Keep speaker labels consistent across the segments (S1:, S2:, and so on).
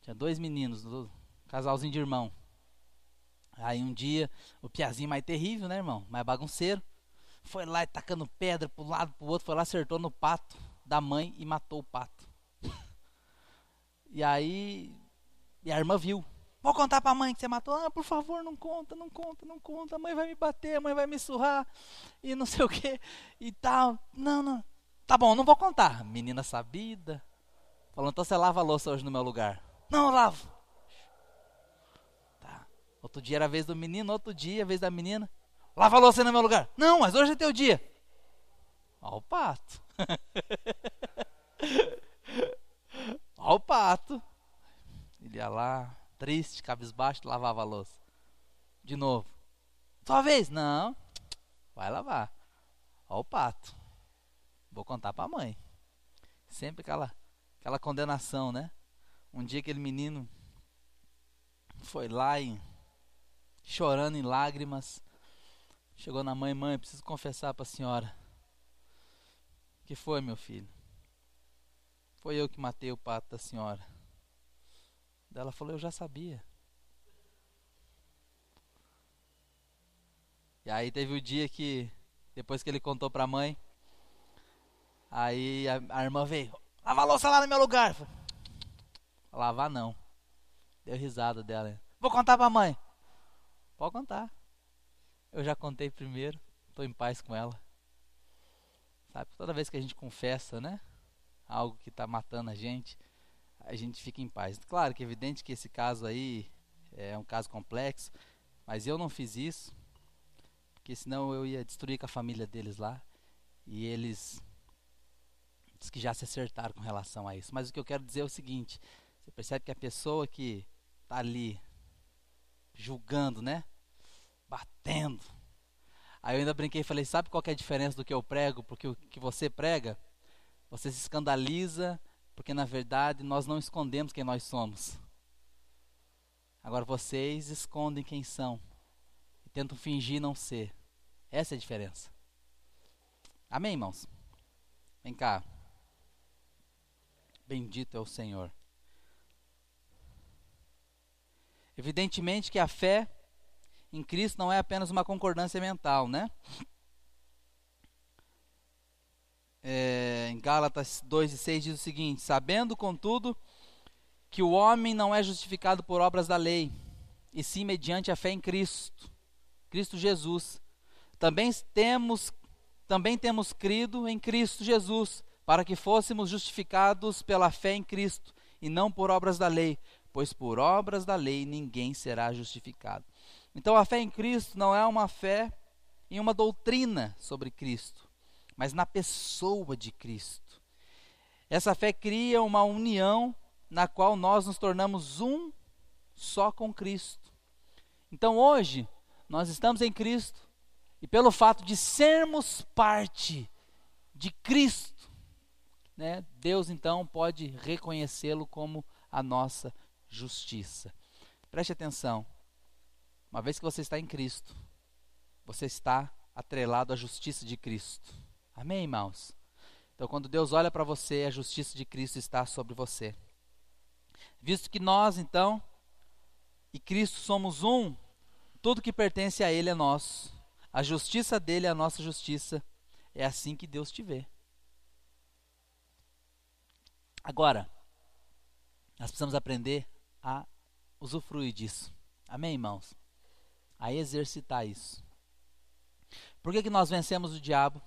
S1: Tinha dois meninos, um casalzinho de irmão. Aí um dia, o piazinho mais terrível, né, irmão? Mais bagunceiro. Foi lá e tacando pedra pro lado, pro outro, foi lá, acertou no pato da mãe e matou o pato. e aí, e a irmã viu. Vou contar pra mãe que você matou. Ah, por favor, não conta, não conta, não conta. A mãe vai me bater, a mãe vai me surrar e não sei o que e tal. Não, não. Tá bom, não vou contar. Menina sabida. Falando, então você lava a louça hoje no meu lugar. Não, eu lavo. Tá. Outro dia era a vez do menino, outro dia a vez da menina. Lava a louça no meu lugar. Não, mas hoje é teu dia. Ó o pato. Ó o pato. Ele ia lá, triste, cabisbaixo, lavava a louça. De novo. Sua vez? Não. Vai lavar. Ó o pato. Vou contar para a mãe. Sempre aquela, aquela condenação, né? Um dia aquele menino foi lá e chorando em lágrimas. Chegou na mãe, mãe, preciso confessar para a senhora. Que foi, meu filho? Foi eu que matei o pato da senhora. Ela falou, eu já sabia. E aí teve o dia que, depois que ele contou para a mãe, aí a, a, irmã veio, lava a louça lá no meu lugar. Falei, Lavar não. Deu risada dela. Vou contar para a mãe. Pode contar. Eu já contei primeiro, estou em paz com ela. Sabe, toda vez que a gente confessa, né? Algo que está matando a gente, a gente fica em paz. Claro que é evidente que esse caso aí é um caso complexo, mas eu não fiz isso, porque senão eu ia destruir com a família deles lá. E eles diz que já se acertaram com relação a isso. Mas o que eu quero dizer é o seguinte: você percebe que a pessoa que está ali julgando, né? Batendo, Aí eu ainda brinquei e falei: sabe qual é a diferença do que eu prego? Porque o que você prega, você se escandaliza, porque na verdade nós não escondemos quem nós somos. Agora vocês escondem quem são e tentam fingir não ser. Essa é a diferença. Amém, irmãos? Vem cá. Bendito é o Senhor. Evidentemente que a fé em Cristo não é apenas uma concordância mental, né? É, em Gálatas 2 e 6 diz o seguinte: Sabendo, contudo, que o homem não é justificado por obras da lei, e sim mediante a fé em Cristo, Cristo Jesus. Também temos, também temos crido em Cristo Jesus, para que fôssemos justificados pela fé em Cristo, e não por obras da lei, pois por obras da lei ninguém será justificado. Então a fé em Cristo não é uma fé em uma doutrina sobre Cristo, mas na pessoa de Cristo. Essa fé cria uma união na qual nós nos tornamos um só com Cristo. Então hoje nós estamos em Cristo e pelo fato de sermos parte de Cristo, né, Deus então pode reconhecê-lo como a nossa justiça. Preste atenção. Uma vez que você está em Cristo, você está atrelado à justiça de Cristo. Amém, irmãos? Então, quando Deus olha para você, a justiça de Cristo está sobre você. Visto que nós, então, e Cristo somos um, tudo que pertence a Ele é nosso. A justiça dele é a nossa justiça. É assim que Deus te vê. Agora, nós precisamos aprender a usufruir disso. Amém, irmãos? a exercitar isso. Por que, que nós vencemos o diabo?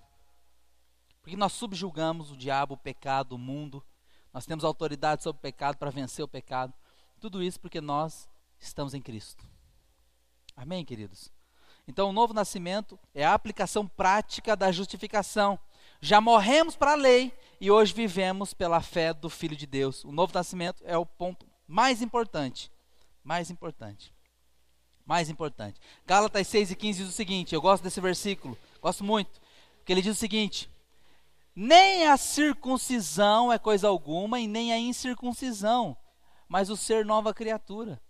S1: Por que nós subjugamos o diabo, o pecado, o mundo? Nós temos autoridade sobre o pecado para vencer o pecado. Tudo isso porque nós estamos em Cristo. Amém, queridos? Então, o novo nascimento é a aplicação prática da justificação. Já morremos para a lei e hoje vivemos pela fé do Filho de Deus. O novo nascimento é o ponto mais importante. Mais importante mais importante. Gálatas 6 e 15 diz o seguinte: eu gosto desse versículo, gosto muito, porque ele diz o seguinte: nem a circuncisão é coisa alguma, e nem a incircuncisão, mas o ser nova criatura.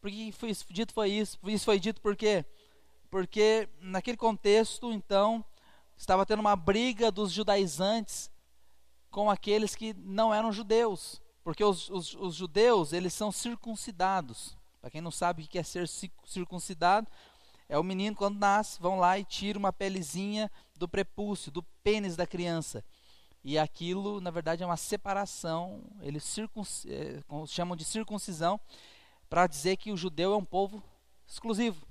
S1: Por que foi dito foi isso? Isso foi dito por quê? Porque naquele contexto, então, estava tendo uma briga dos judaizantes com aqueles que não eram judeus. Porque os, os, os judeus, eles são circuncidados. Para quem não sabe o que é ser circuncidado, é o menino quando nasce, vão lá e tiram uma pelezinha do prepúcio, do pênis da criança. E aquilo, na verdade, é uma separação. Eles. É, chamam de circuncisão para dizer que o judeu é um povo exclusivo,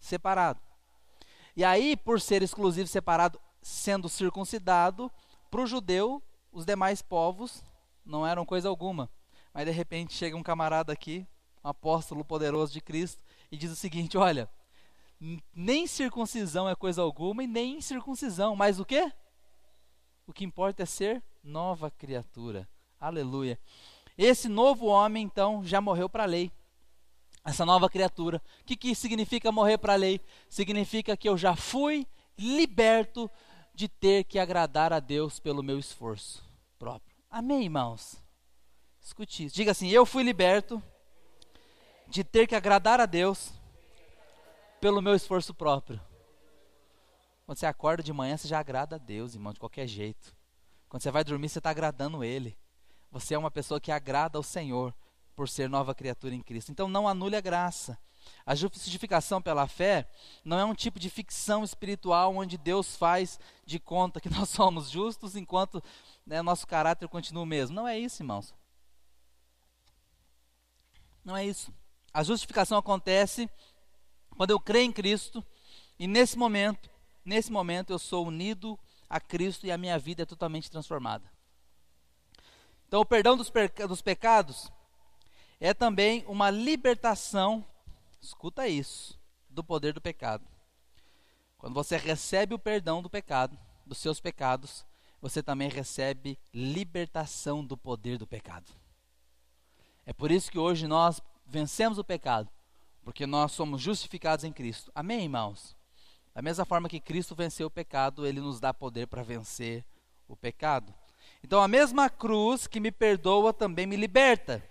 S1: separado. E aí, por ser exclusivo, separado, sendo circuncidado, para o judeu, os demais povos não eram coisa alguma. Mas de repente chega um camarada aqui, um apóstolo poderoso de Cristo, e diz o seguinte: olha, nem circuncisão é coisa alguma e nem incircuncisão, mas o que? O que importa é ser nova criatura. Aleluia. Esse novo homem, então, já morreu para a lei. Essa nova criatura. O que, que significa morrer para a lei? Significa que eu já fui liberto de ter que agradar a Deus pelo meu esforço próprio. Amém, irmãos? Escute isso. Diga assim: Eu fui liberto de ter que agradar a Deus pelo meu esforço próprio. Quando você acorda de manhã, você já agrada a Deus, irmão, de qualquer jeito. Quando você vai dormir, você está agradando Ele. Você é uma pessoa que agrada ao Senhor por ser nova criatura em Cristo. Então não anule a graça. A justificação pela fé não é um tipo de ficção espiritual onde Deus faz de conta que nós somos justos enquanto né, nosso caráter continua o mesmo. Não é isso, irmãos. Não é isso. A justificação acontece quando eu creio em Cristo e nesse momento, nesse momento eu sou unido a Cristo e a minha vida é totalmente transformada. Então, o perdão dos, dos pecados é também uma libertação, escuta isso, do poder do pecado. Quando você recebe o perdão do pecado, dos seus pecados, você também recebe libertação do poder do pecado. É por isso que hoje nós vencemos o pecado, porque nós somos justificados em Cristo. Amém, irmãos? Da mesma forma que Cristo venceu o pecado, ele nos dá poder para vencer o pecado. Então, a mesma cruz que me perdoa também me liberta.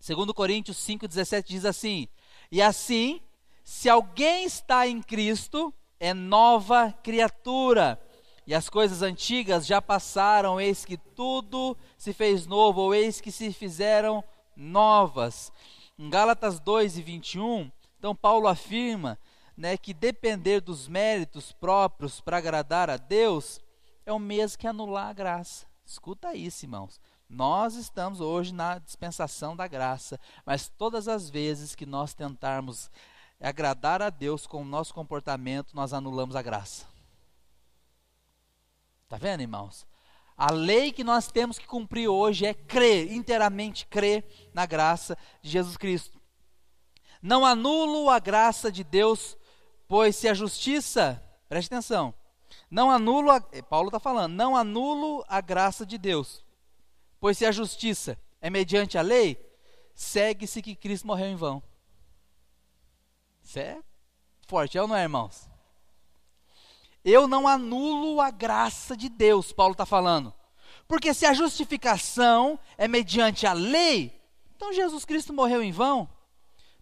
S1: Segundo Coríntios 5:17 diz assim: "E assim, se alguém está em Cristo, é nova criatura. E as coisas antigas já passaram, eis que tudo se fez novo, ou eis que se fizeram novas." Em Gálatas 2 e 21, então Paulo afirma né, que depender dos méritos próprios para agradar a Deus é o mesmo que anular a graça. Escuta isso, irmãos. Nós estamos hoje na dispensação da graça, mas todas as vezes que nós tentarmos agradar a Deus com o nosso comportamento, nós anulamos a graça. Está vendo, irmãos? A lei que nós temos que cumprir hoje é crer, inteiramente crer na graça de Jesus Cristo. Não anulo a graça de Deus, pois se a justiça, preste atenção, não anulo, a, Paulo está falando, não anulo a graça de Deus, Pois se a justiça é mediante a lei, segue-se que Cristo morreu em vão. Isso é forte, é ou não é, irmãos? Eu não anulo a graça de Deus, Paulo está falando. Porque se a justificação é mediante a lei, então Jesus Cristo morreu em vão.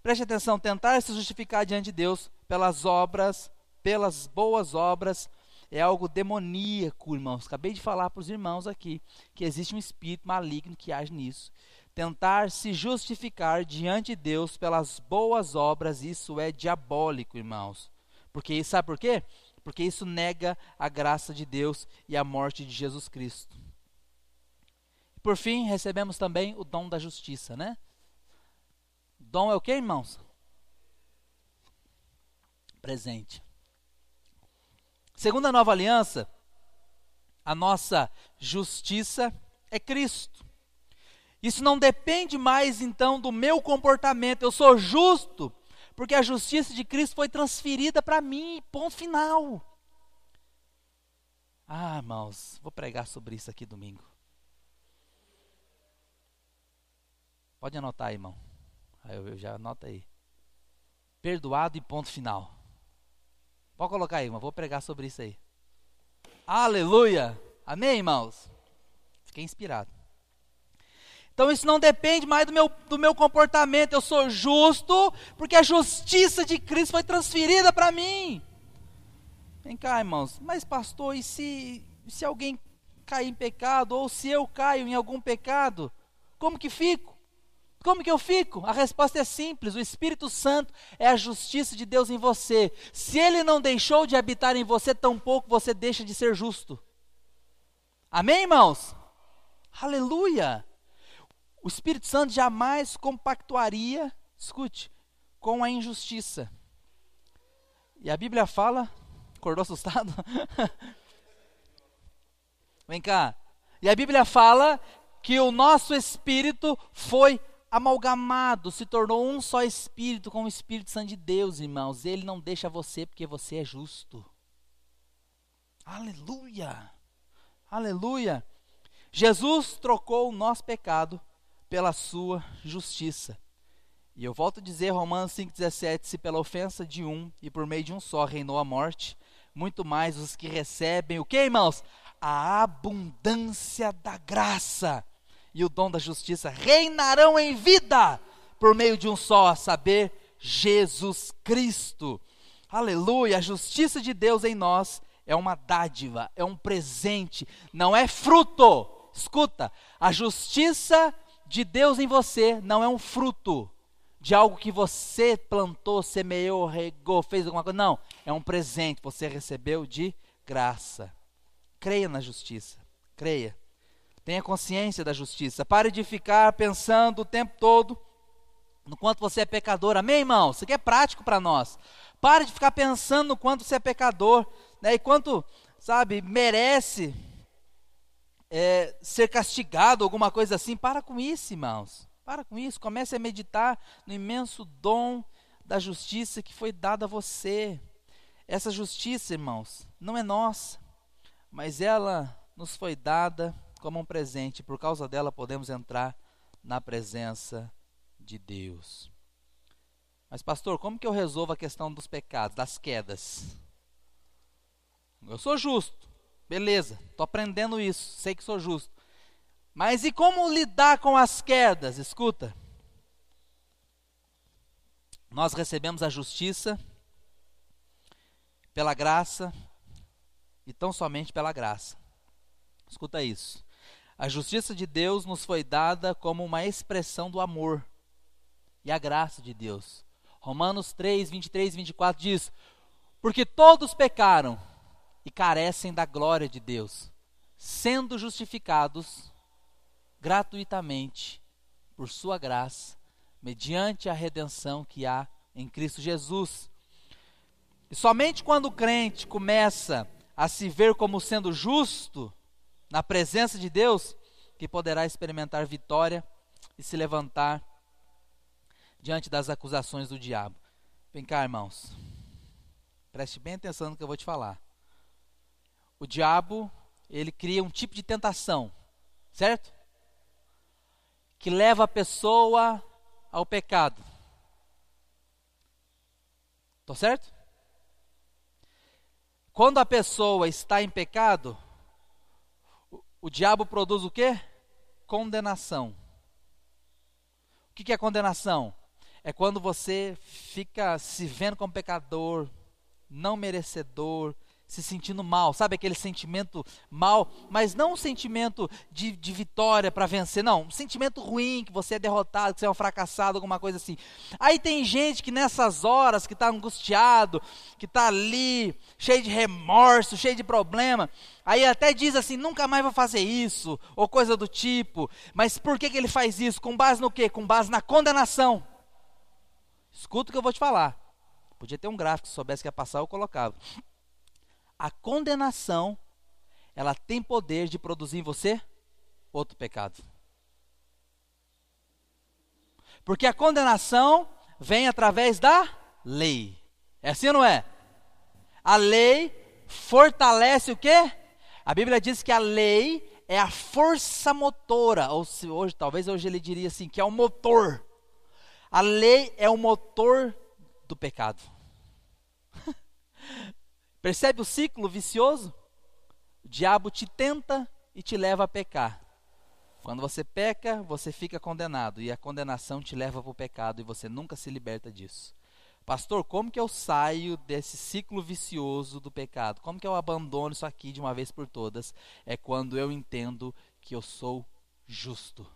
S1: Preste atenção, tentar se justificar diante de Deus pelas obras, pelas boas obras, é algo demoníaco, irmãos. Acabei de falar para os irmãos aqui que existe um espírito maligno que age nisso. Tentar se justificar diante de Deus pelas boas obras, isso é diabólico, irmãos. Porque sabe por quê? Porque isso nega a graça de Deus e a morte de Jesus Cristo. Por fim, recebemos também o dom da justiça, né? Dom é o que, irmãos? Presente. Segundo a nova aliança, a nossa justiça é Cristo. Isso não depende mais então do meu comportamento. Eu sou justo porque a justiça de Cristo foi transferida para mim. Ponto final. Ah, irmãos, vou pregar sobre isso aqui domingo. Pode anotar aí, irmão. Eu, já anota aí. Perdoado e ponto final. Pode colocar aí, mas vou pregar sobre isso aí. Aleluia! Amém, irmãos? Fiquei inspirado. Então isso não depende mais do meu, do meu comportamento. Eu sou justo porque a justiça de Cristo foi transferida para mim. Vem cá, irmãos. Mas, pastor, e se, se alguém cair em pecado? Ou se eu caio em algum pecado? Como que fico? Como que eu fico? A resposta é simples: o Espírito Santo é a justiça de Deus em você. Se ele não deixou de habitar em você, tampouco você deixa de ser justo. Amém, irmãos? Aleluia! O Espírito Santo jamais compactuaria, escute, com a injustiça. E a Bíblia fala, acordou assustado? Vem cá. E a Bíblia fala que o nosso espírito foi amalgamado, se tornou um só espírito com o Espírito Santo de Deus, irmãos. Ele não deixa você porque você é justo. Aleluia! Aleluia! Jesus trocou o nosso pecado pela sua justiça. E eu volto a dizer, Romanos 5,17: se pela ofensa de um e por meio de um só reinou a morte, muito mais os que recebem o que, irmãos? A abundância da graça e o dom da justiça reinarão em vida por meio de um só, a saber, Jesus Cristo. Aleluia! A justiça de Deus em nós é uma dádiva, é um presente, não é fruto. Escuta, a justiça de Deus em você não é um fruto de algo que você plantou, semeou, regou, fez alguma coisa. Não, é um presente, você recebeu de graça. Creia na justiça, creia. Tenha consciência da justiça. Pare de ficar pensando o tempo todo no quanto você é pecador. Amém, irmão? Isso aqui é prático para nós. Pare de ficar pensando no quanto você é pecador né, e quanto, sabe, merece é, ser castigado, alguma coisa assim. Para com isso, irmãos. Para com isso. Comece a meditar no imenso dom da justiça que foi dada a você. Essa justiça, irmãos, não é nossa, mas ela nos foi dada como um presente, por causa dela podemos entrar na presença de Deus. Mas, pastor, como que eu resolvo a questão dos pecados, das quedas? Eu sou justo, beleza, estou aprendendo isso, sei que sou justo. Mas e como lidar com as quedas? Escuta. Nós recebemos a justiça pela graça e tão somente pela graça. Escuta isso. A justiça de Deus nos foi dada como uma expressão do amor e a graça de Deus. Romanos 3, 23 e 24 diz: Porque todos pecaram e carecem da glória de Deus, sendo justificados gratuitamente por Sua graça, mediante a redenção que há em Cristo Jesus. E somente quando o crente começa a se ver como sendo justo, na presença de Deus, que poderá experimentar vitória e se levantar diante das acusações do diabo. Vem cá, irmãos. Preste bem atenção no que eu vou te falar. O diabo, ele cria um tipo de tentação, certo? Que leva a pessoa ao pecado. Tô certo? Quando a pessoa está em pecado, o diabo produz o quê? Condenação. O que é condenação? É quando você fica se vendo como pecador, não merecedor, se sentindo mal, sabe aquele sentimento mal, mas não um sentimento de, de vitória para vencer, não, um sentimento ruim, que você é derrotado, que você é um fracassado, alguma coisa assim. Aí tem gente que nessas horas, que está angustiado, que está ali, cheio de remorso, cheio de problema, aí até diz assim, nunca mais vou fazer isso, ou coisa do tipo, mas por que, que ele faz isso? Com base no quê? Com base na condenação. Escuta o que eu vou te falar. Podia ter um gráfico, se soubesse que ia passar, eu colocava a condenação, ela tem poder de produzir em você outro pecado. Porque a condenação vem através da lei. É assim ou não é? A lei fortalece o quê? A Bíblia diz que a lei é a força motora, ou se hoje, talvez hoje ele diria assim, que é o motor. A lei é o motor do pecado. Percebe o ciclo vicioso? O diabo te tenta e te leva a pecar. Quando você peca, você fica condenado e a condenação te leva para o pecado e você nunca se liberta disso. Pastor, como que eu saio desse ciclo vicioso do pecado? Como que eu abandono isso aqui de uma vez por todas? É quando eu entendo que eu sou justo.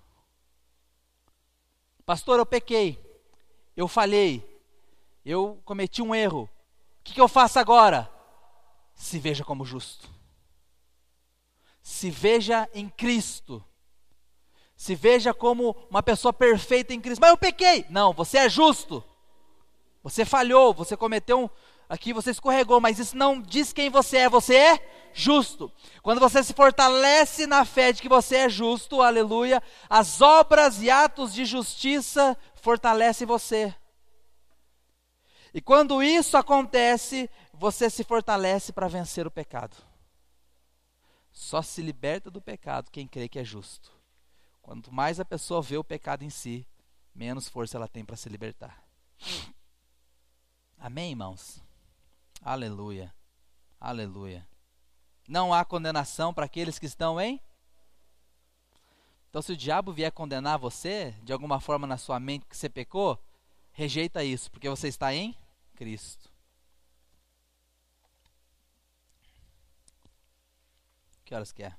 S1: Pastor, eu pequei, eu falhei, eu cometi um erro. O que, que eu faço agora? Se veja como justo. Se veja em Cristo. Se veja como uma pessoa perfeita em Cristo. Mas eu pequei. Não, você é justo. Você falhou, você cometeu um, aqui você escorregou, mas isso não diz quem você é, você é justo. Quando você se fortalece na fé de que você é justo, aleluia, as obras e atos de justiça fortalecem você. E quando isso acontece, você se fortalece para vencer o pecado. Só se liberta do pecado quem crê que é justo. Quanto mais a pessoa vê o pecado em si, menos força ela tem para se libertar. Amém, irmãos? Aleluia. Aleluia. Não há condenação para aqueles que estão em. Então, se o diabo vier condenar você, de alguma forma na sua mente que você pecou, rejeita isso, porque você está em Cristo. Que horas que é?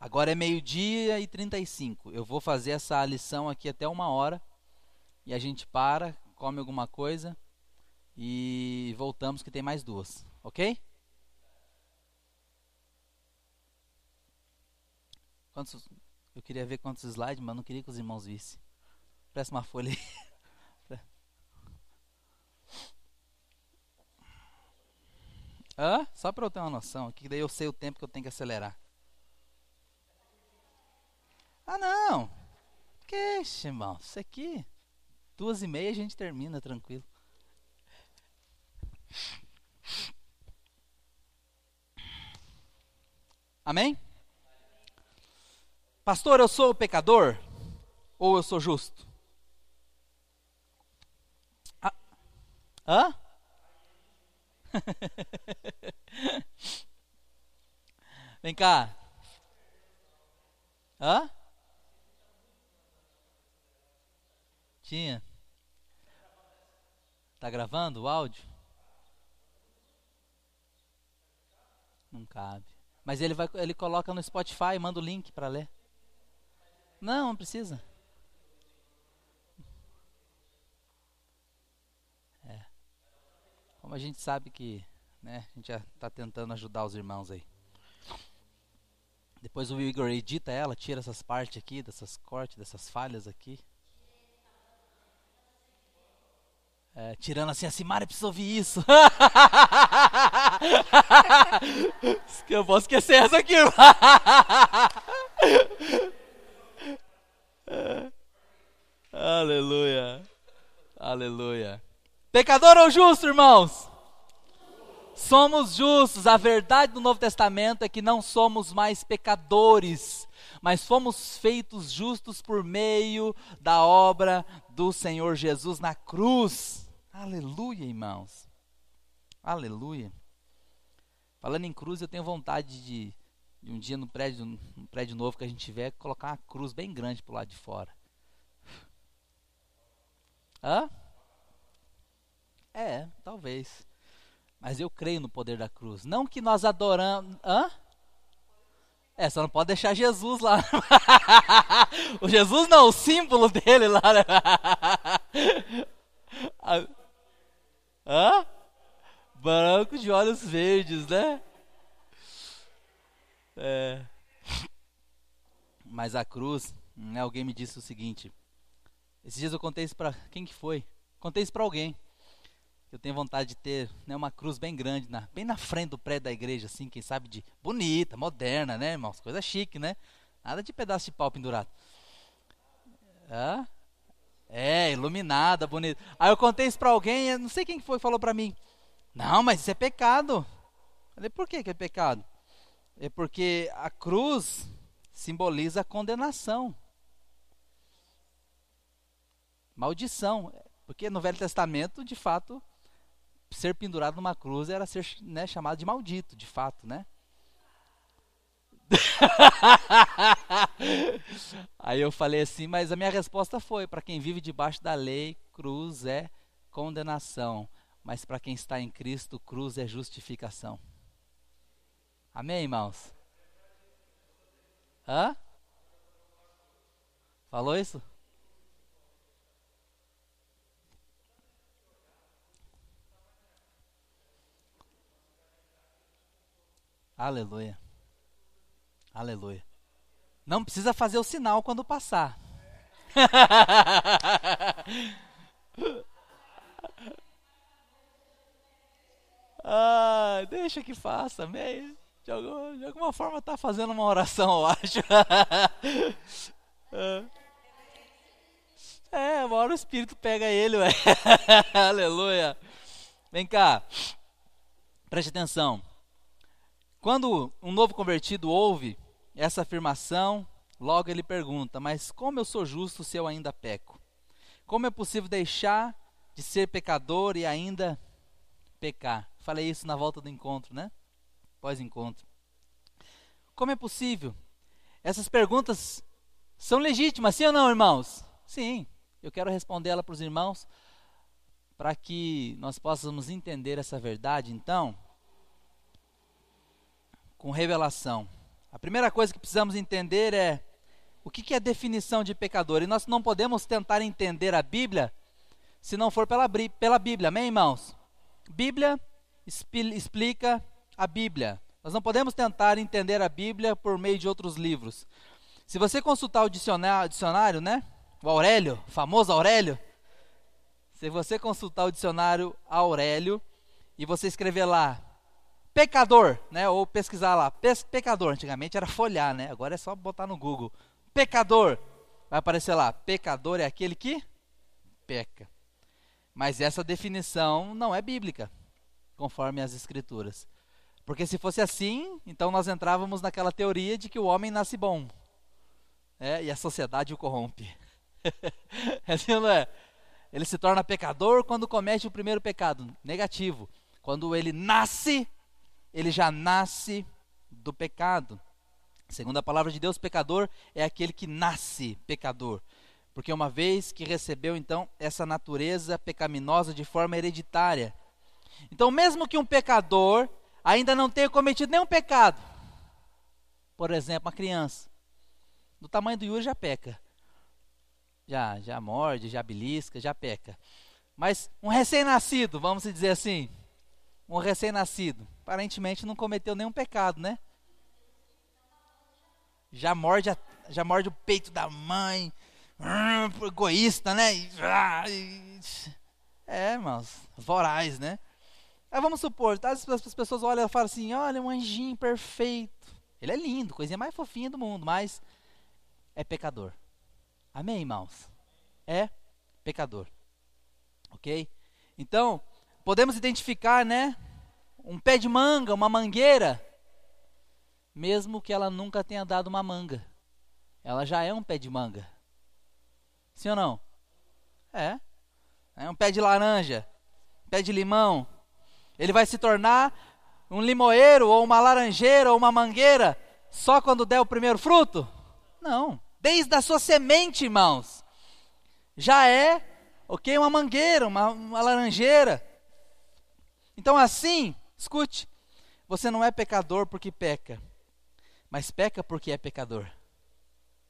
S1: Agora é meio-dia e 35. Eu vou fazer essa lição aqui até uma hora. E a gente para, come alguma coisa e voltamos que tem mais duas, ok? Quantos, eu queria ver quantos slides, mas não queria que os irmãos vissem. Presta uma folha aí. Hã? Só para eu ter uma noção, que daí eu sei o tempo que eu tenho que acelerar. Ah, não. Que irmão? Isso aqui, duas e meia a gente termina tranquilo. Amém? Pastor, eu sou pecador ou eu sou justo? Ah. Hã? Vem cá. Hã? Tinha. Tá gravando o áudio? Não cabe. Mas ele vai, ele coloca no Spotify, manda o link para ler. Não, não precisa. Como a gente sabe que, né, a gente já está tentando ajudar os irmãos aí. Depois o Igor edita ela, tira essas partes aqui, dessas cortes, dessas falhas aqui. É, tirando assim, a Simara precisa ouvir isso. Eu posso esquecer essa aqui, irmão. Aleluia. Aleluia. Pecador ou justo, irmãos? Somos justos. A verdade do Novo Testamento é que não somos mais pecadores, mas fomos feitos justos por meio da obra do Senhor Jesus na cruz. Aleluia, irmãos. Aleluia. Falando em cruz, eu tenho vontade de, de um dia no prédio, no prédio novo que a gente tiver, colocar uma cruz bem grande pro lado de fora. Hã? É, talvez. Mas eu creio no poder da cruz. Não que nós adoramos. Hã? É, só não pode deixar Jesus lá. o Jesus não, o símbolo dele lá. Hã? Branco de olhos verdes, né? É. Mas a cruz, né, alguém me disse o seguinte. Esses dias eu contei isso para quem que foi? Contei isso para alguém. Eu tenho vontade de ter né, uma cruz bem grande, na, bem na frente do prédio da igreja, assim, quem sabe de bonita, moderna, né, irmãos? Coisa chique, né? Nada de pedaço de pau pendurado. Hã? É, iluminada, bonita. Aí eu contei isso para alguém, não sei quem foi falou para mim. Não, mas isso é pecado. Eu falei, por que, que é pecado? É porque a cruz simboliza a condenação. Maldição. Porque no Velho Testamento, de fato, ser pendurado numa cruz era ser né, chamado de maldito, de fato, né? Aí eu falei assim, mas a minha resposta foi: para quem vive debaixo da lei, cruz é condenação, mas para quem está em Cristo, cruz é justificação. Amém, irmãos? Hã? Falou isso? Aleluia. Aleluia. Não precisa fazer o sinal quando passar. ah, deixa que faça, meio. De, alguma, forma está fazendo uma oração, eu acho. é, uma hora o Espírito pega ele, ué. Aleluia. Vem cá. Preste atenção. Quando um novo convertido ouve essa afirmação, logo ele pergunta: Mas como eu sou justo se eu ainda peco? Como é possível deixar de ser pecador e ainda pecar? Falei isso na volta do encontro, né? Pós-encontro. Como é possível? Essas perguntas são legítimas, sim ou não, irmãos? Sim. Eu quero responder ela para os irmãos para que nós possamos entender essa verdade. Então, com revelação. A primeira coisa que precisamos entender é o que é definição de pecador. E nós não podemos tentar entender a Bíblia se não for pela, pela Bíblia, amém, irmãos? Bíblia explica a Bíblia. Nós não podemos tentar entender a Bíblia por meio de outros livros. Se você consultar o dicionário, dicionário né? O Aurélio, famoso Aurélio. Se você consultar o dicionário Aurélio e você escrever lá pecador, né? Ou pesquisar lá, pecador. Antigamente era folhar, né? Agora é só botar no Google. Pecador. Vai aparecer lá, pecador é aquele que peca. Mas essa definição não é bíblica, conforme as escrituras. Porque se fosse assim, então nós entrávamos naquela teoria de que o homem nasce bom. É, e a sociedade o corrompe. é assim, não é? Ele se torna pecador quando comete o primeiro pecado, negativo. Quando ele nasce ele já nasce do pecado. Segundo a palavra de Deus, pecador é aquele que nasce pecador. Porque uma vez que recebeu então essa natureza pecaminosa de forma hereditária. Então, mesmo que um pecador ainda não tenha cometido nenhum pecado, por exemplo, uma criança, do tamanho do Yuri já peca. Já, já morde, já belisca, já peca. Mas um recém-nascido, vamos dizer assim, um recém-nascido, aparentemente não cometeu nenhum pecado, né? Já morde, a, já morde o peito da mãe, hum, egoísta, né? Ah, é, irmãos, voraz, né? Aí vamos supor, tá, as, as pessoas olham e falam assim: olha, um anjinho perfeito. Ele é lindo, coisinha mais fofinha do mundo, mas é pecador. Amém, irmãos? É pecador. Ok? Então, podemos identificar, né? Um pé de manga, uma mangueira, mesmo que ela nunca tenha dado uma manga. Ela já é um pé de manga. Sim ou não? É. É um pé de laranja, pé de limão. Ele vai se tornar um limoeiro, ou uma laranjeira, ou uma mangueira, só quando der o primeiro fruto? Não. Desde a sua semente, irmãos. Já é, ok, uma mangueira, uma, uma laranjeira. Então, assim, escute: você não é pecador porque peca, mas peca porque é pecador.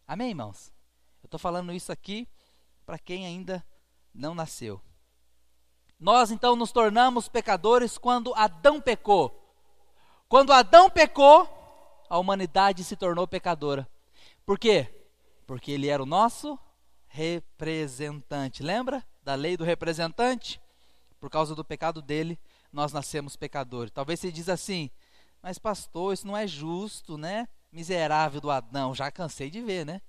S1: Amém, irmãos? Eu estou falando isso aqui para quem ainda não nasceu. Nós então nos tornamos pecadores quando Adão pecou. Quando Adão pecou, a humanidade se tornou pecadora. Por quê? Porque ele era o nosso representante. Lembra da lei do representante? Por causa do pecado dele, nós nascemos pecadores. Talvez você diz assim, mas pastor, isso não é justo, né? Miserável do Adão. Já cansei de ver, né?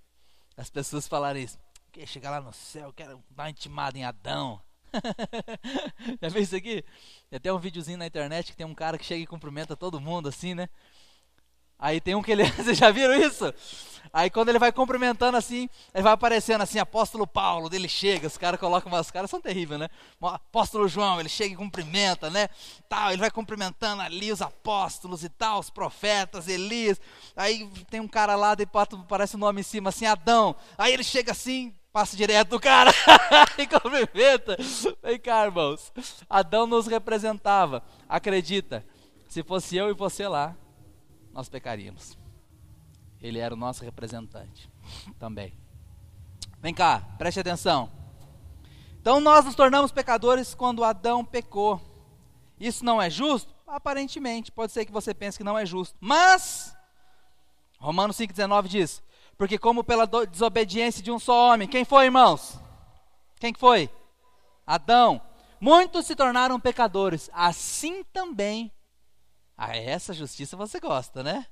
S1: As pessoas falarem isso. Quer chegar lá no céu, quero dar uma intimada em Adão. Já viu isso aqui? Tem até um videozinho na internet que tem um cara que chega e cumprimenta todo mundo assim, né? Aí tem um que ele. Vocês já viram isso? Aí quando ele vai cumprimentando assim, ele vai aparecendo assim, apóstolo Paulo, dele chega, os caras colocam umas caras, são terríveis, né? Apóstolo João, ele chega e cumprimenta, né? Tal, ele vai cumprimentando ali os apóstolos e tal, os profetas, Elias. Aí tem um cara lá, de parece o um nome em cima, assim, Adão. Aí ele chega assim, passa direto do cara e cumprimenta. Vem cá, irmãos. Adão nos representava. Acredita, se fosse eu e você lá, nós pecaríamos. Ele era o nosso representante também. Vem cá, preste atenção. Então nós nos tornamos pecadores quando Adão pecou. Isso não é justo? Aparentemente, pode ser que você pense que não é justo. Mas, Romanos 5,19 diz: Porque, como pela desobediência de um só homem, quem foi, irmãos? Quem foi? Adão. Muitos se tornaram pecadores. Assim também. Ah, essa justiça você gosta, né?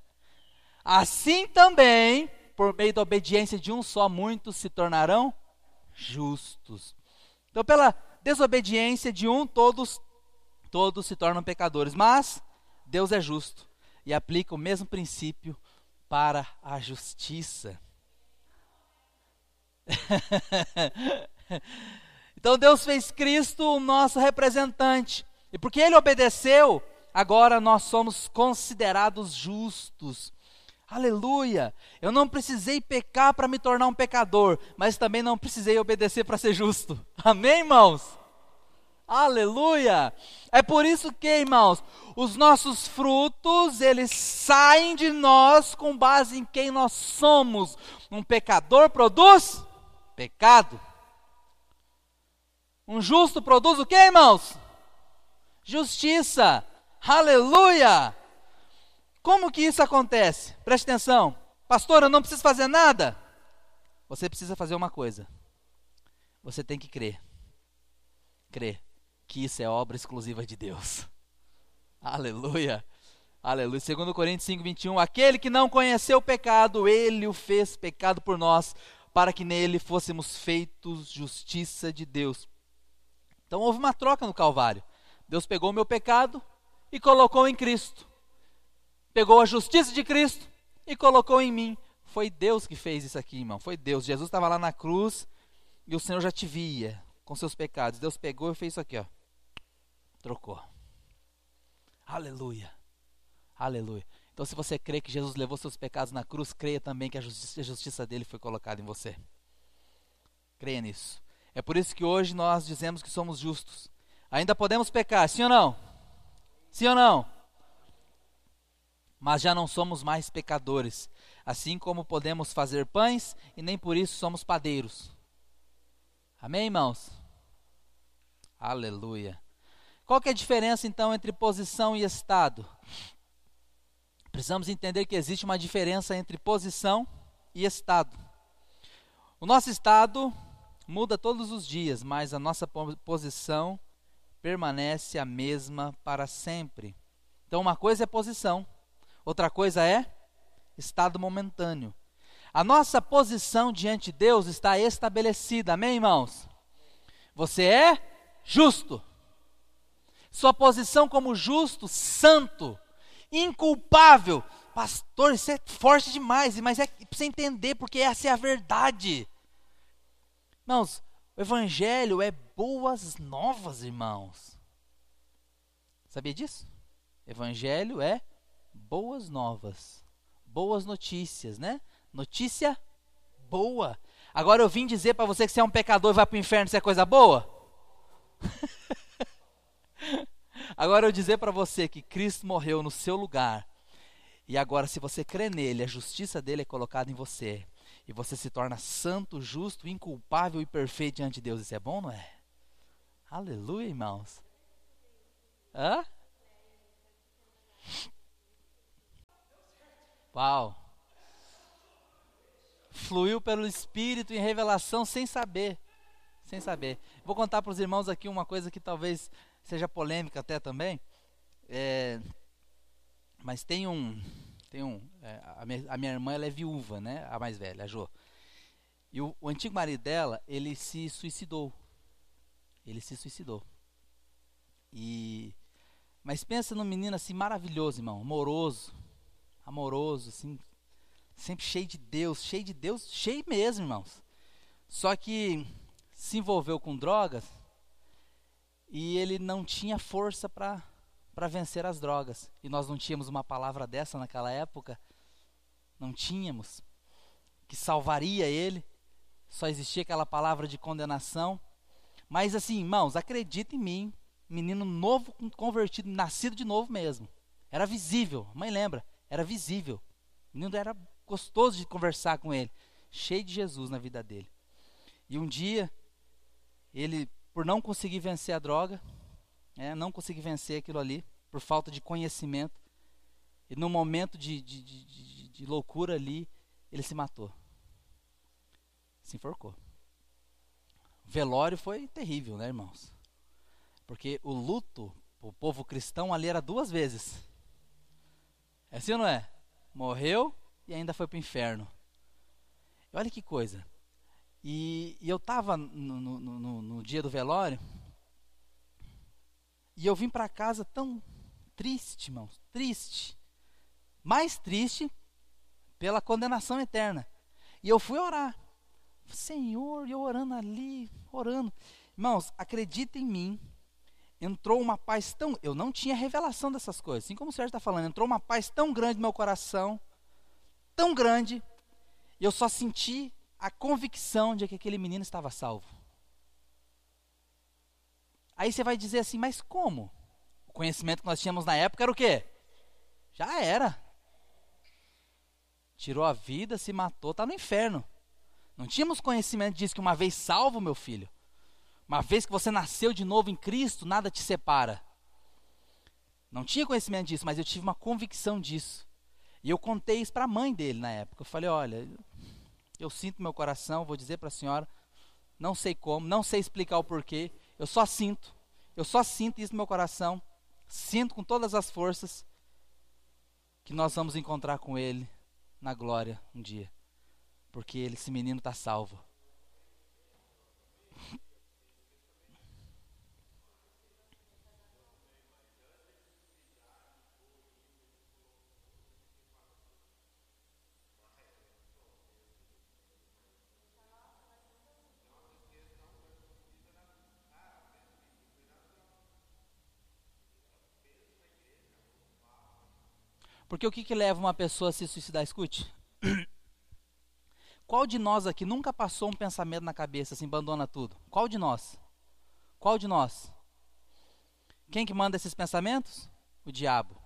S1: Assim também, por meio da obediência de um só, muitos se tornarão justos. Então, pela desobediência de um, todos todos se tornam pecadores, mas Deus é justo e aplica o mesmo princípio para a justiça. então Deus fez Cristo o nosso representante. E porque ele obedeceu, agora nós somos considerados justos. Aleluia! Eu não precisei pecar para me tornar um pecador, mas também não precisei obedecer para ser justo. Amém, irmãos? Aleluia! É por isso que, irmãos, os nossos frutos, eles saem de nós com base em quem nós somos. Um pecador produz pecado. Um justo produz o que, irmãos? Justiça. Aleluia! Como que isso acontece? Preste atenção. Pastor, eu não preciso fazer nada. Você precisa fazer uma coisa. Você tem que crer. Crer que isso é obra exclusiva de Deus. Aleluia. Aleluia. 2 Coríntios 5, 21. Aquele que não conheceu o pecado, ele o fez pecado por nós, para que nele fôssemos feitos justiça de Deus. Então houve uma troca no Calvário. Deus pegou o meu pecado e colocou em Cristo pegou a justiça de Cristo e colocou em mim. Foi Deus que fez isso aqui, irmão. Foi Deus. Jesus estava lá na cruz e o Senhor já te via com seus pecados. Deus pegou e fez isso aqui, ó. Trocou. Aleluia. Aleluia. Então, se você crê que Jesus levou seus pecados na cruz, creia também que a justiça, a justiça dele foi colocada em você. Creia nisso. É por isso que hoje nós dizemos que somos justos. Ainda podemos pecar, sim ou não? Sim ou não? mas já não somos mais pecadores, assim como podemos fazer pães e nem por isso somos padeiros. Amém, irmãos? Aleluia. Qual que é a diferença então entre posição e estado? Precisamos entender que existe uma diferença entre posição e estado. O nosso estado muda todos os dias, mas a nossa posição permanece a mesma para sempre. Então, uma coisa é posição, Outra coisa é estado momentâneo. A nossa posição diante de Deus está estabelecida, amém, irmãos? Você é justo. Sua posição como justo, santo, inculpável. Pastor, isso é forte demais, mas é você entender, porque essa é a verdade. Irmãos, o Evangelho é boas novas, irmãos. Sabia disso? Evangelho é boas novas, boas notícias, né? Notícia boa. Agora eu vim dizer para você que você é um pecador e vai para o inferno, isso é coisa boa? agora eu dizer para você que Cristo morreu no seu lugar. E agora, se você crê nele, a justiça dele é colocada em você. E você se torna santo, justo, inculpável e perfeito diante de Deus. Isso é bom, não é? Aleluia, irmãos. Hã? Uau! Fluiu pelo Espírito em revelação sem saber. Sem saber. Vou contar para os irmãos aqui uma coisa que talvez seja polêmica até também. É, mas tem um. Tem um é, a, minha, a, minha, irmã ela é viúva, né? A mais velha, a Jo. E o, o antigo marido dela, ele se suicidou. Ele se suicidou. E mas pensa num menino assim maravilhoso, irmão, amoroso, amoroso, assim, sempre cheio de Deus, cheio de Deus, cheio mesmo, irmãos. Só que se envolveu com drogas e ele não tinha força para para vencer as drogas. E nós não tínhamos uma palavra dessa naquela época. Não tínhamos que salvaria ele. Só existia aquela palavra de condenação. Mas assim, irmãos, acredita em mim, menino novo, convertido, nascido de novo mesmo. Era visível, mãe lembra, era visível. O menino era gostoso de conversar com ele, cheio de Jesus na vida dele. E um dia, ele, por não conseguir vencer a droga, é, não conseguir vencer aquilo ali, por falta de conhecimento, e no momento de, de, de, de loucura ali, ele se matou. Se enforcou. Velório foi terrível, né, irmãos? Porque o luto, o povo cristão ali era duas vezes. É assim ou não é? Morreu e ainda foi para o inferno. Olha que coisa. E, e eu estava no, no, no, no dia do velório e eu vim para casa tão triste, irmãos, triste. Mais triste pela condenação eterna. E eu fui orar. Senhor, eu orando ali, orando. Irmãos, acredita em mim. Entrou uma paz tão. Eu não tinha revelação dessas coisas. Assim como o Sérgio está falando, entrou uma paz tão grande no meu coração. Tão grande. E eu só senti a convicção de que aquele menino estava salvo. Aí você vai dizer assim, mas como? O conhecimento que nós tínhamos na época era o quê? Já era. Tirou a vida, se matou, está no inferno. Não tínhamos conhecimento disso que uma vez salvo, meu filho, uma vez que você nasceu de novo em Cristo, nada te separa. Não tinha conhecimento disso, mas eu tive uma convicção disso. E eu contei isso para a mãe dele na época. Eu falei: olha, eu sinto meu coração, vou dizer para a senhora, não sei como, não sei explicar o porquê, eu só sinto, eu só sinto isso no meu coração, sinto com todas as forças que nós vamos encontrar com Ele na glória um dia, porque esse menino está salvo. Porque o que, que leva uma pessoa a se suicidar? Escute. Qual de nós aqui nunca passou um pensamento na cabeça assim, abandona tudo? Qual de nós? Qual de nós? Quem que manda esses pensamentos? O diabo.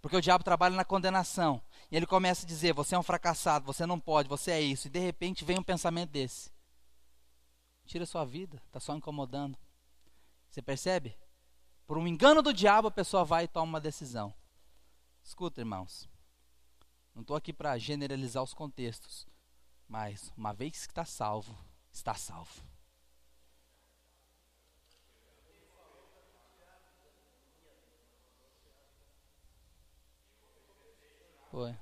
S1: Porque o diabo trabalha na condenação. E ele começa a dizer: você é um fracassado, você não pode, você é isso. E de repente vem um pensamento desse. Tira sua vida, está só incomodando. Você percebe? Por um engano do diabo, a pessoa vai e toma uma decisão. Escuta, irmãos. Não estou aqui para generalizar os contextos, mas uma vez que está salvo, está salvo. Foi.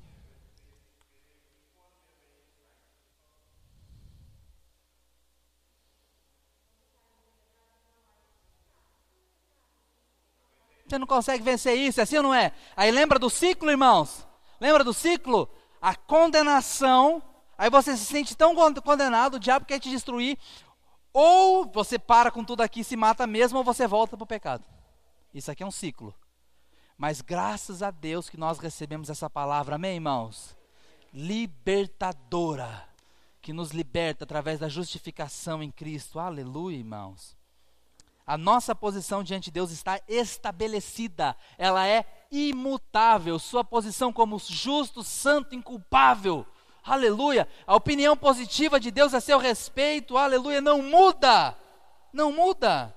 S1: Você não consegue vencer isso, é assim ou não é? Aí lembra do ciclo, irmãos? Lembra do ciclo? A condenação. Aí você se sente tão condenado, o diabo quer te destruir. Ou você para com tudo aqui e se mata mesmo, ou você volta para o pecado. Isso aqui é um ciclo. Mas graças a Deus que nós recebemos essa palavra, amém, irmãos? Libertadora, que nos liberta através da justificação em Cristo. Aleluia, irmãos. A nossa posição diante de Deus está estabelecida, ela é imutável. Sua posição como justo, santo, inculpável. Aleluia. A opinião positiva de Deus a seu respeito, aleluia, não muda. Não muda.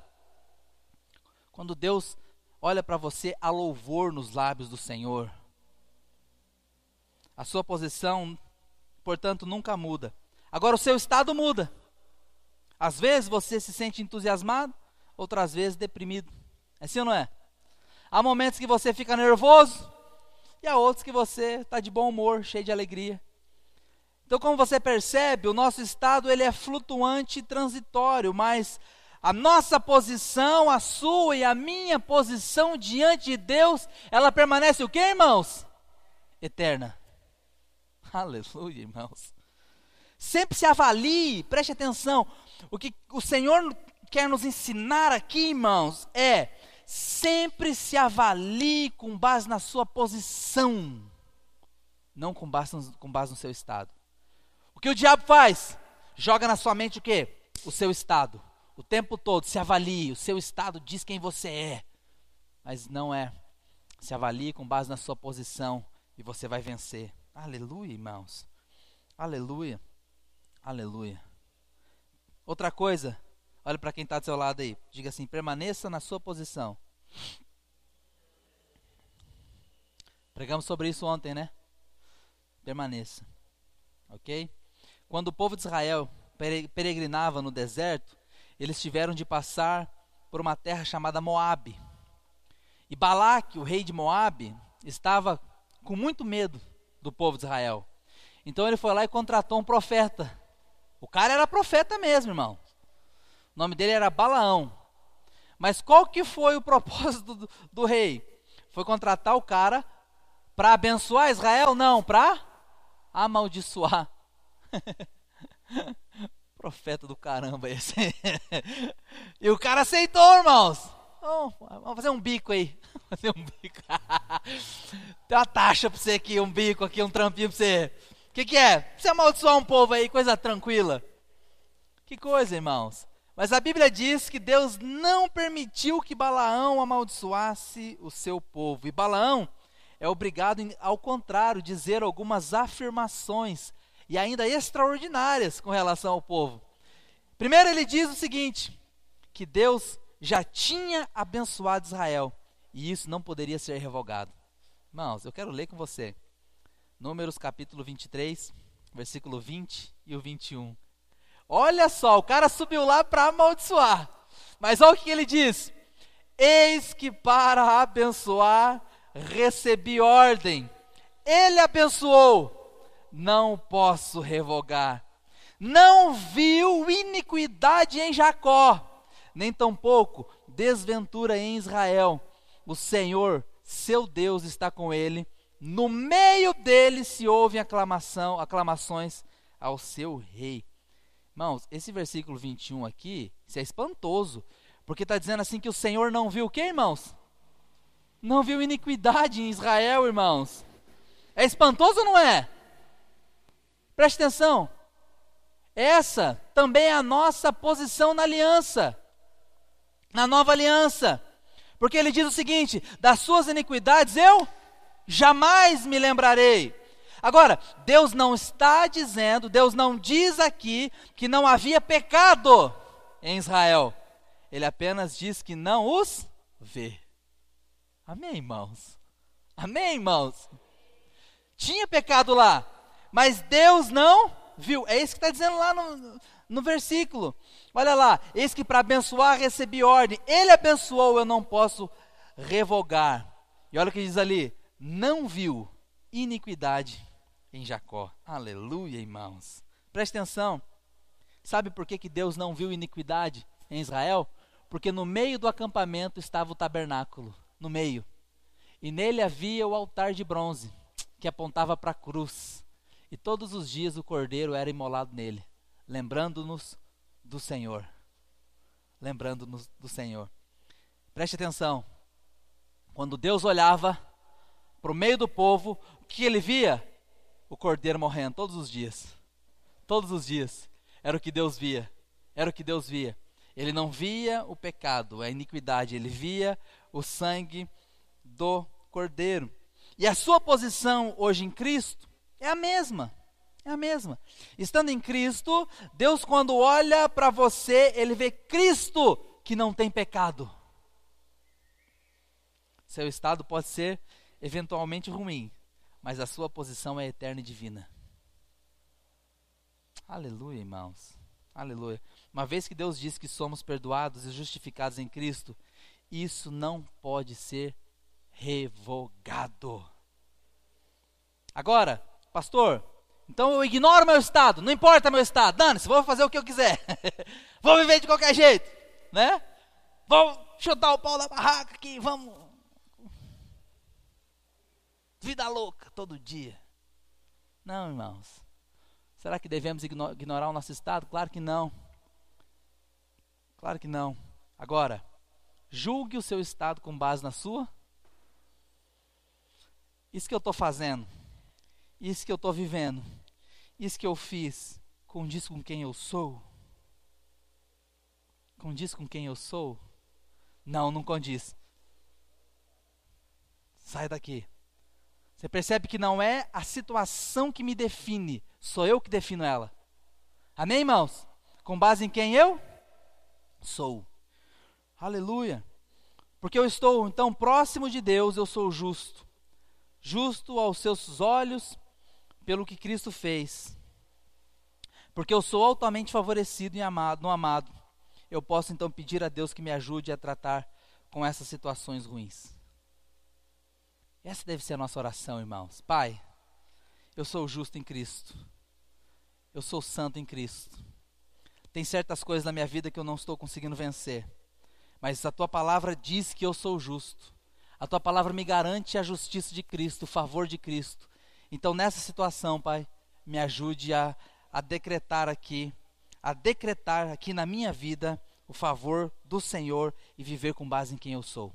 S1: Quando Deus olha para você, há louvor nos lábios do Senhor. A sua posição, portanto, nunca muda. Agora o seu estado muda. Às vezes você se sente entusiasmado, outras vezes deprimido. É assim ou não é? Há momentos que você fica nervoso e há outros que você está de bom humor, cheio de alegria. Então, como você percebe, o nosso estado ele é flutuante e transitório, mas a nossa posição, a sua e a minha posição diante de Deus, ela permanece o que, irmãos? Eterna. Aleluia, irmãos. Sempre se avalie, preste atenção. O que o Senhor quer nos ensinar aqui, irmãos, é sempre se avalie com base na sua posição, não com base, no, com base no seu estado. O que o diabo faz? Joga na sua mente o quê? O seu estado. O tempo todo, se avalie, o seu estado diz quem você é. Mas não é. Se avalie com base na sua posição e você vai vencer. Aleluia, irmãos. Aleluia. Aleluia. Outra coisa, olha para quem está do seu lado aí. Diga assim: permaneça na sua posição. Pregamos sobre isso ontem, né? Permaneça. Ok? Quando o povo de Israel peregrinava no deserto, eles tiveram de passar por uma terra chamada Moabe. E Balaque, o rei de Moabe, estava com muito medo do povo de Israel. Então ele foi lá e contratou um profeta. O cara era profeta mesmo, irmão. O nome dele era Balaão. Mas qual que foi o propósito do, do rei? Foi contratar o cara para abençoar Israel? Não, para amaldiçoar. Profeta do caramba esse. e o cara aceitou, irmãos. Oh, vamos fazer um bico aí. Fazer um bico. Tem uma taxa para você aqui, um bico aqui, um trampinho para você. O que, que é? Você amaldiçoar um povo aí, coisa tranquila. Que coisa, irmãos. Mas a Bíblia diz que Deus não permitiu que Balaão amaldiçoasse o seu povo. E Balaão é obrigado, ao contrário, dizer algumas afirmações e ainda extraordinárias com relação ao povo. Primeiro, ele diz o seguinte: que Deus já tinha abençoado Israel e isso não poderia ser revogado. Irmãos, eu quero ler com você. Números capítulo 23, versículo 20 e o 21. Olha só, o cara subiu lá para amaldiçoar. Mas olha o que ele diz: Eis que para abençoar recebi ordem. Ele abençoou, não posso revogar. Não viu iniquidade em Jacó, nem tampouco desventura em Israel. O Senhor, seu Deus, está com ele. No meio dele se ouvem aclamação, aclamações ao seu rei. Irmãos, esse versículo 21 aqui, isso é espantoso, porque está dizendo assim que o Senhor não viu o que, irmãos? Não viu iniquidade em Israel, irmãos. É espantoso ou não é? Preste atenção. Essa também é a nossa posição na aliança, na nova aliança. Porque ele diz o seguinte: das suas iniquidades eu jamais me lembrarei. Agora, Deus não está dizendo, Deus não diz aqui que não havia pecado em Israel. Ele apenas diz que não os vê. Amém, irmãos? Amém, irmãos? Tinha pecado lá, mas Deus não viu. É isso que está dizendo lá no, no versículo. Olha lá, eis que para abençoar recebi ordem. Ele abençoou, eu não posso revogar. E olha o que diz ali: não viu iniquidade em Jacó. Aleluia, irmãos. Preste atenção. Sabe por que, que Deus não viu iniquidade em Israel? Porque no meio do acampamento estava o tabernáculo. No meio. E nele havia o altar de bronze que apontava para a cruz. E todos os dias o cordeiro era imolado nele, lembrando-nos do Senhor. Lembrando-nos do Senhor. Preste atenção. Quando Deus olhava para o meio do povo, o que ele via? O cordeiro morrendo todos os dias. Todos os dias. Era o que Deus via. Era o que Deus via. Ele não via o pecado, a iniquidade, ele via o sangue do cordeiro. E a sua posição hoje em Cristo é a mesma. É a mesma. Estando em Cristo, Deus, quando olha para você, ele vê Cristo que não tem pecado. Seu estado pode ser eventualmente ruim, mas a sua posição é eterna e divina. Aleluia, irmãos. Aleluia. Uma vez que Deus diz que somos perdoados e justificados em Cristo, isso não pode ser revogado. Agora, pastor, então eu ignoro meu estado, não importa meu estado, dane-se, vou fazer o que eu quiser, vou viver de qualquer jeito, né? Vou chutar o pau da barraca aqui, vamos. Vida louca todo dia. Não, irmãos. Será que devemos ignorar o nosso estado? Claro que não. Claro que não. Agora, julgue o seu estado com base na sua isso que eu estou fazendo, isso que eu estou vivendo, isso que eu fiz, condiz com quem eu sou? Condiz com quem eu sou? Não, não condiz. Sai daqui. Você percebe que não é a situação que me define, sou eu que defino ela. Amém, irmãos? Com base em quem eu sou. Aleluia. Porque eu estou então próximo de Deus, eu sou justo. Justo aos seus olhos pelo que Cristo fez. Porque eu sou altamente favorecido e amado, no amado. Eu posso então pedir a Deus que me ajude a tratar com essas situações ruins. Essa deve ser a nossa oração, irmãos. Pai, eu sou justo em Cristo. Eu sou santo em Cristo. Tem certas coisas na minha vida que eu não estou conseguindo vencer. Mas a tua palavra diz que eu sou justo. A tua palavra me garante a justiça de Cristo, o favor de Cristo. Então, nessa situação, Pai, me ajude a, a decretar aqui, a decretar aqui na minha vida o favor do Senhor e viver com base em quem eu sou.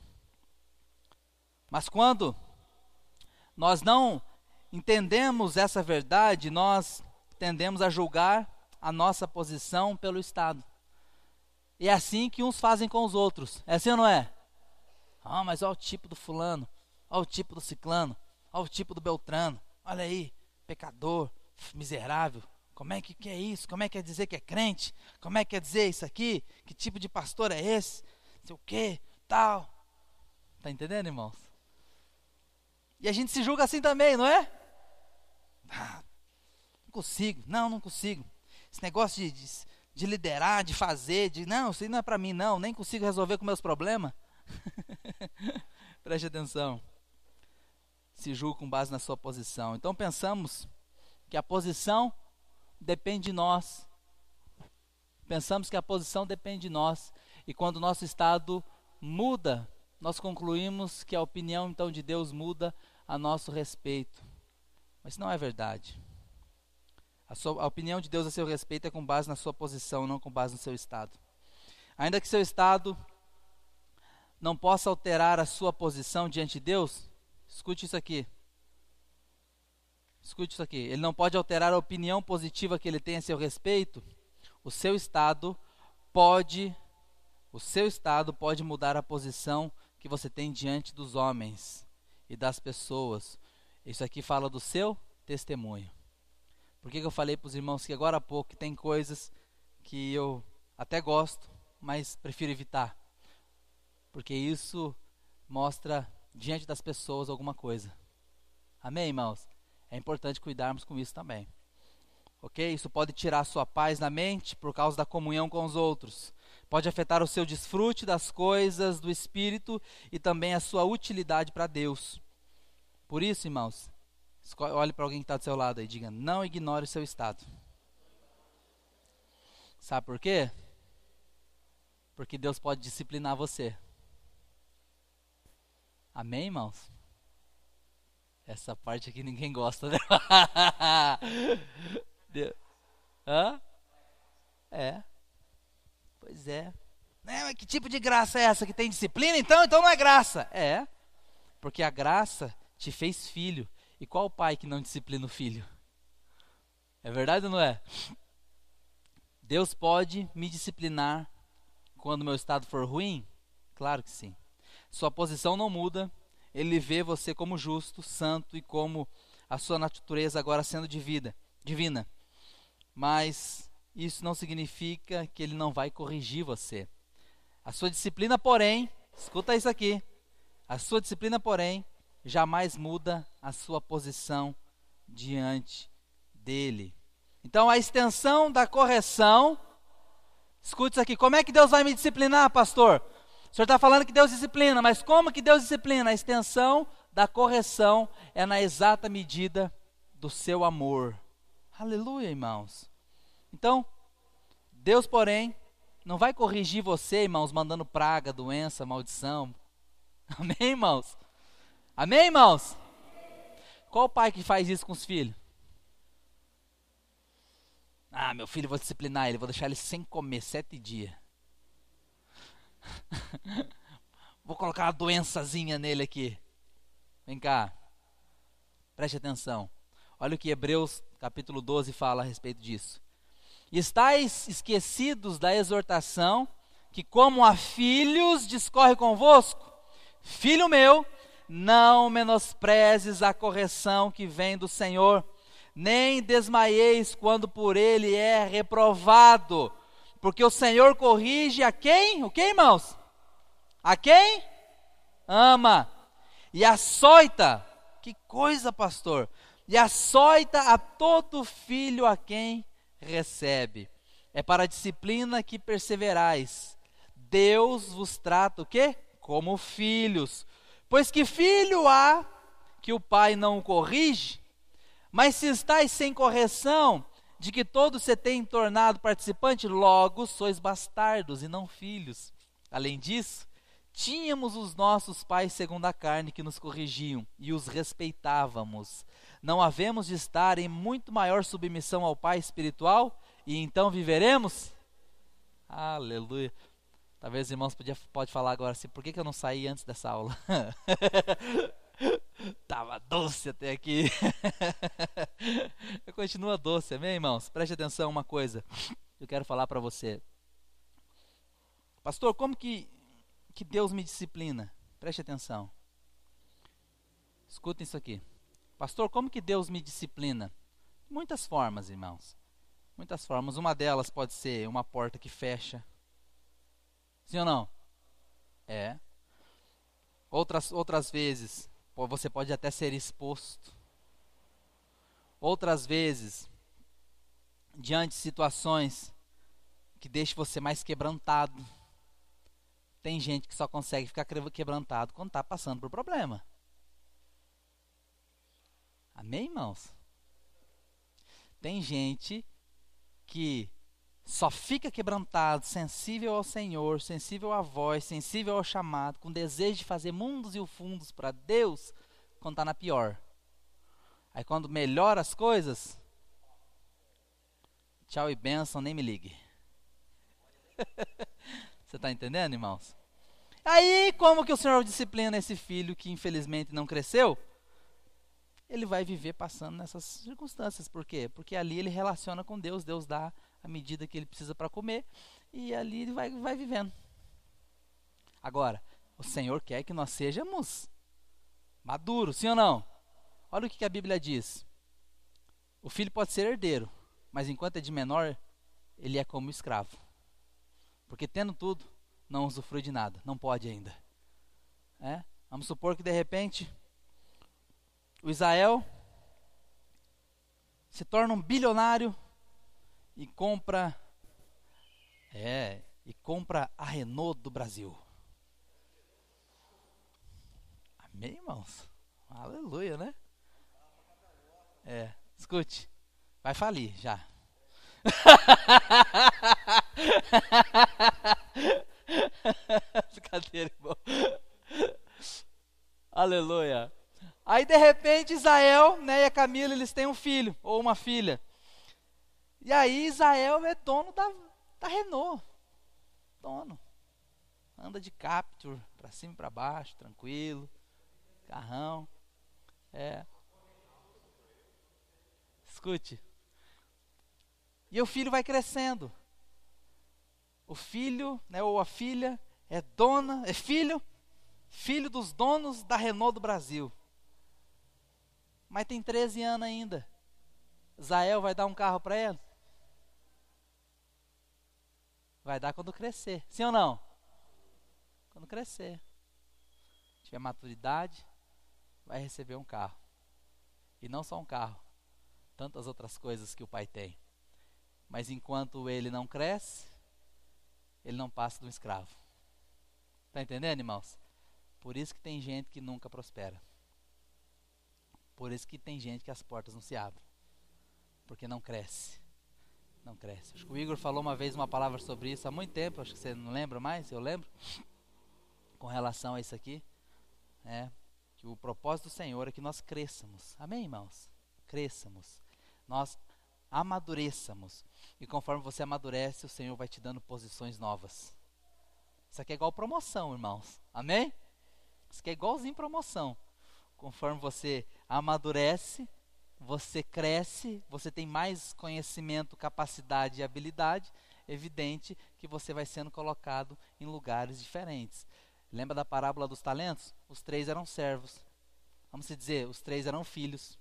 S1: Mas quando nós não entendemos essa verdade, nós tendemos a julgar a nossa posição pelo Estado. E é assim que uns fazem com os outros. É assim ou não é? Ah, mas olha o tipo do fulano, olha o tipo do ciclano, olha o tipo do beltrano. Olha aí, pecador, miserável. Como é que, que é isso? Como é que quer dizer que é crente? Como é que quer dizer isso aqui? Que tipo de pastor é esse? Sei o quê, tal. Tá entendendo, irmãos? E a gente se julga assim também, não é? Ah, não consigo, não, não consigo. Esse negócio de, de, de liderar, de fazer, de não, isso não é para mim, não, nem consigo resolver com meus problemas. Preste atenção. Se julga com base na sua posição. Então pensamos que a posição depende de nós. Pensamos que a posição depende de nós. E quando o nosso estado muda, nós concluímos que a opinião então de Deus muda a nosso respeito. Mas não é verdade. A, sua, a, opinião de Deus a seu respeito é com base na sua posição, não com base no seu estado. Ainda que seu estado não possa alterar a sua posição diante de Deus, escute isso aqui. Escute isso aqui. Ele não pode alterar a opinião positiva que ele tem a seu respeito. O seu estado pode, o seu estado pode mudar a posição que você tem diante dos homens e das pessoas. Isso aqui fala do seu testemunho. Por que, que eu falei para os irmãos que agora há pouco que tem coisas que eu até gosto, mas prefiro evitar? Porque isso mostra diante das pessoas alguma coisa. Amém, irmãos? É importante cuidarmos com isso também. Ok? Isso pode tirar a sua paz na mente por causa da comunhão com os outros. Pode afetar o seu desfrute das coisas do Espírito e também a sua utilidade para Deus. Por isso, irmãos, olhe para alguém que está do seu lado e diga: não ignore o seu estado. Sabe por quê? Porque Deus pode disciplinar você. Amém, irmãos? Essa parte aqui ninguém gosta, né? Hã? É. Pois é. Né, mas que tipo de graça é essa que tem disciplina? Então, então não é graça. É. Porque a graça te fez filho. E qual pai que não disciplina o filho? É verdade ou não é? Deus pode me disciplinar quando meu estado for ruim? Claro que sim. Sua posição não muda, ele vê você como justo, santo e como a sua natureza agora sendo divina, divina. Mas isso não significa que ele não vai corrigir você. A sua disciplina, porém, escuta isso aqui. A sua disciplina, porém, jamais muda a sua posição diante dele. Então, a extensão da correção. Escute isso aqui. Como é que Deus vai me disciplinar, pastor? O senhor está falando que Deus disciplina, mas como que Deus disciplina? A extensão da correção é na exata medida do seu amor. Aleluia, irmãos. Então, Deus, porém, não vai corrigir você, irmãos, mandando praga, doença, maldição. Amém, irmãos? Amém, irmãos? Qual pai que faz isso com os filhos? Ah, meu filho, vou disciplinar ele, vou deixar ele sem comer sete dias. Vou colocar uma doençazinha nele aqui. Vem cá. Preste atenção. Olha o que Hebreus capítulo 12 fala a respeito disso. Estais esquecidos da exortação que, como a filhos, discorre convosco? Filho meu, não menosprezes a correção que vem do Senhor, nem desmaieis quando por ele é reprovado Porque o Senhor corrige a quem? O que, irmãos? A quem? Ama. E açoita. Que coisa, pastor. E açoita a todo filho a quem recebe. É para a disciplina que perseverais. Deus vos trata o quê? Como filhos. Pois que filho há que o pai não o corrige? Mas se estáis sem correção, de que todos se têm tornado participante, logo sois bastardos e não filhos. Além disso, tínhamos os nossos pais segundo a carne que nos corrigiam e os respeitávamos. Não havemos de estar em muito maior submissão ao Pai espiritual e então viveremos? Aleluia. Talvez os irmãos podia, pode falar agora assim, por que, que eu não saí antes dessa aula? Tava doce até aqui. Continua doce, amém, irmãos? Preste atenção uma coisa. Eu quero falar para você. Pastor, como que, que Deus me disciplina? Preste atenção. Escutem isso aqui. Pastor, como que Deus me disciplina? Muitas formas, irmãos. Muitas formas. Uma delas pode ser uma porta que fecha. Sim ou não? É. Outras, outras vezes, você pode até ser exposto. Outras vezes, diante de situações que deixam você mais quebrantado. Tem gente que só consegue ficar quebrantado quando está passando por problema. Amém, irmãos? Tem gente que só fica quebrantado, sensível ao Senhor, sensível à voz, sensível ao chamado, com desejo de fazer mundos e fundos para Deus, quando está na pior. Aí quando melhora as coisas, tchau e bênção, nem me ligue. Você está entendendo, irmãos? Aí, como que o Senhor disciplina esse filho que infelizmente não cresceu? Ele vai viver passando nessas circunstâncias. Por quê? Porque ali ele relaciona com Deus, Deus dá a medida que ele precisa para comer, e ali ele vai, vai vivendo. Agora, o Senhor quer que nós sejamos maduros, sim ou não? Olha o que, que a Bíblia diz. O filho pode ser herdeiro, mas enquanto é de menor, ele é como escravo. Porque tendo tudo, não usufrui de nada, não pode ainda. É? Vamos supor que de repente o Israel se torna um bilionário e compra é, e compra a Renault do Brasil. Amém, irmãos? Aleluia, né? É, escute, vai falir já. Brincadeira, irmão. Aleluia. Aí de repente Israel né, e a Camila eles têm um filho ou uma filha. E aí Israel é dono da, da Renault. Dono. Anda de Capture, para cima e para baixo, tranquilo. Carrão. É. Escute. E o filho vai crescendo. O filho, né, ou a filha, é dona, é filho, filho dos donos da Renault do Brasil. Mas tem 13 anos ainda. Zael vai dar um carro para ele? Vai dar quando crescer. Sim ou não? Quando crescer. Tiver maturidade, vai receber um carro. E não só um carro. Tantas outras coisas que o pai tem. Mas enquanto ele não cresce, ele não passa de um escravo. Está entendendo, irmãos? Por isso que tem gente que nunca prospera. Por isso que tem gente que as portas não se abrem. Porque não cresce não cresce. Acho que o Igor falou uma vez uma palavra sobre isso há muito tempo, acho que você não lembra mais, eu lembro, com relação a isso aqui, é, que o propósito do Senhor é que nós cresçamos. Amém, irmãos? Cresçamos. Nós amadureçamos. E conforme você amadurece, o Senhor vai te dando posições novas. Isso aqui é igual promoção, irmãos. Amém? Isso aqui é igualzinho promoção. Conforme você amadurece, você cresce, você tem mais conhecimento, capacidade e habilidade, evidente que você vai sendo colocado em lugares diferentes. Lembra da parábola dos talentos? Os três eram servos. Vamos dizer, os três eram filhos.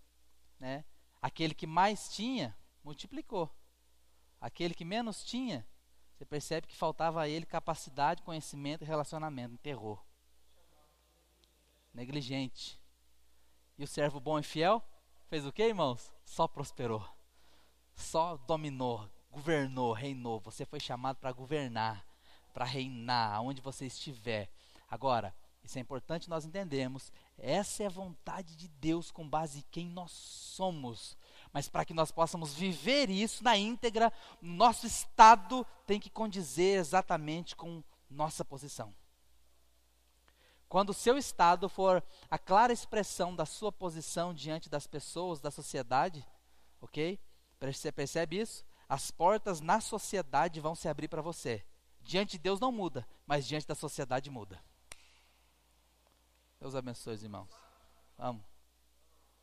S1: Né? Aquele que mais tinha, multiplicou. Aquele que menos tinha, Você percebe que faltava a ele capacidade, conhecimento e relacionamento. Enterrou. Negligente. E o servo bom e fiel fez o que, irmãos? Só prosperou. Só dominou, governou, reinou. Você foi chamado para governar, para reinar aonde você estiver. Agora, isso é importante nós entendermos. Essa é a vontade de Deus com base em quem nós somos. Mas para que nós possamos viver isso na íntegra, nosso estado tem que condizer exatamente com nossa posição. Quando o seu estado for a clara expressão da sua posição diante das pessoas, da sociedade, ok? Você percebe isso? As portas na sociedade vão se abrir para você. Diante de Deus não muda, mas diante da sociedade muda. Deus abençoe, irmãos. Vamos.